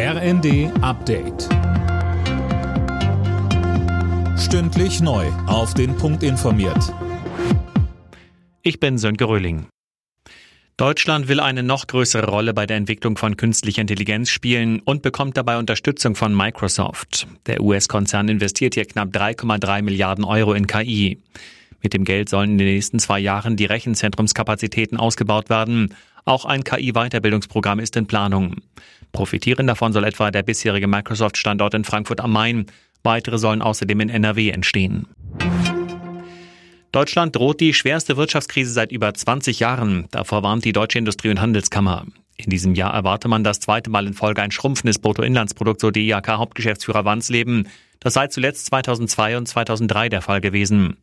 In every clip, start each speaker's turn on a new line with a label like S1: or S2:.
S1: RND Update. Stündlich neu. Auf den Punkt informiert.
S2: Ich bin Sönke Röhling. Deutschland will eine noch größere Rolle bei der Entwicklung von künstlicher Intelligenz spielen und bekommt dabei Unterstützung von Microsoft. Der US-Konzern investiert hier knapp 3,3 Milliarden Euro in KI. Mit dem Geld sollen in den nächsten zwei Jahren die Rechenzentrumskapazitäten ausgebaut werden. Auch ein KI-Weiterbildungsprogramm ist in Planung. Profitieren davon soll etwa der bisherige Microsoft-Standort in Frankfurt am Main. Weitere sollen außerdem in NRW entstehen. Deutschland droht die schwerste Wirtschaftskrise seit über 20 Jahren. Davor warnt die Deutsche Industrie- und Handelskammer. In diesem Jahr erwarte man das zweite Mal in Folge ein schrumpfendes Bruttoinlandsprodukt, so DIAK-Hauptgeschäftsführer Wandsleben. Das sei zuletzt 2002 und 2003 der Fall gewesen.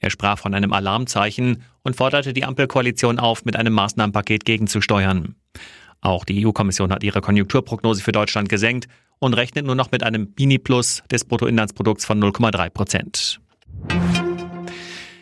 S2: Er sprach von einem Alarmzeichen und forderte die Ampelkoalition auf, mit einem Maßnahmenpaket gegenzusteuern. Auch die EU-Kommission hat ihre Konjunkturprognose für Deutschland gesenkt und rechnet nur noch mit einem Mini-Plus des Bruttoinlandsprodukts von 0,3 Prozent.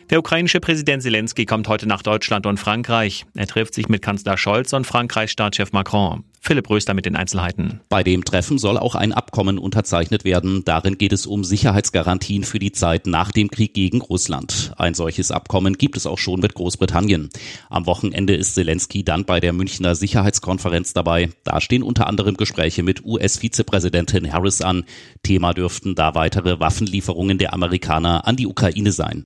S2: Der ukrainische Präsident Zelensky kommt heute nach Deutschland und Frankreich. Er trifft sich mit Kanzler Scholz und Frankreichs Staatschef Macron. Philipp Röster mit den Einzelheiten.
S3: Bei dem Treffen soll auch ein Abkommen unterzeichnet werden. Darin geht es um Sicherheitsgarantien für die Zeit nach dem Krieg gegen Russland. Ein solches Abkommen gibt es auch schon mit Großbritannien. Am Wochenende ist Zelensky dann bei der Münchner Sicherheitskonferenz dabei. Da stehen unter anderem Gespräche mit US-Vizepräsidentin Harris an. Thema dürften da weitere Waffenlieferungen der Amerikaner an die Ukraine sein.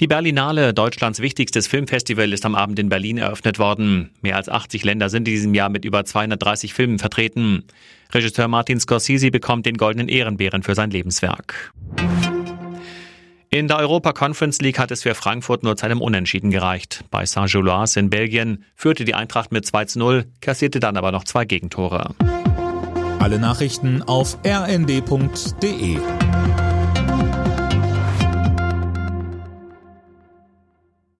S2: Die Berlinale, Deutschlands wichtigstes Filmfestival, ist am Abend in Berlin eröffnet worden. Mehr als 80 Länder sind in diesem Jahr mit über 230 Filmen vertreten. Regisseur Martin Scorsese bekommt den Goldenen Ehrenbären für sein Lebenswerk. In der Europa Conference League hat es für Frankfurt nur zu einem Unentschieden gereicht. Bei Saint-Gilloise in Belgien führte die Eintracht mit 2 zu 0, kassierte dann aber noch zwei Gegentore.
S1: Alle Nachrichten auf rnd.de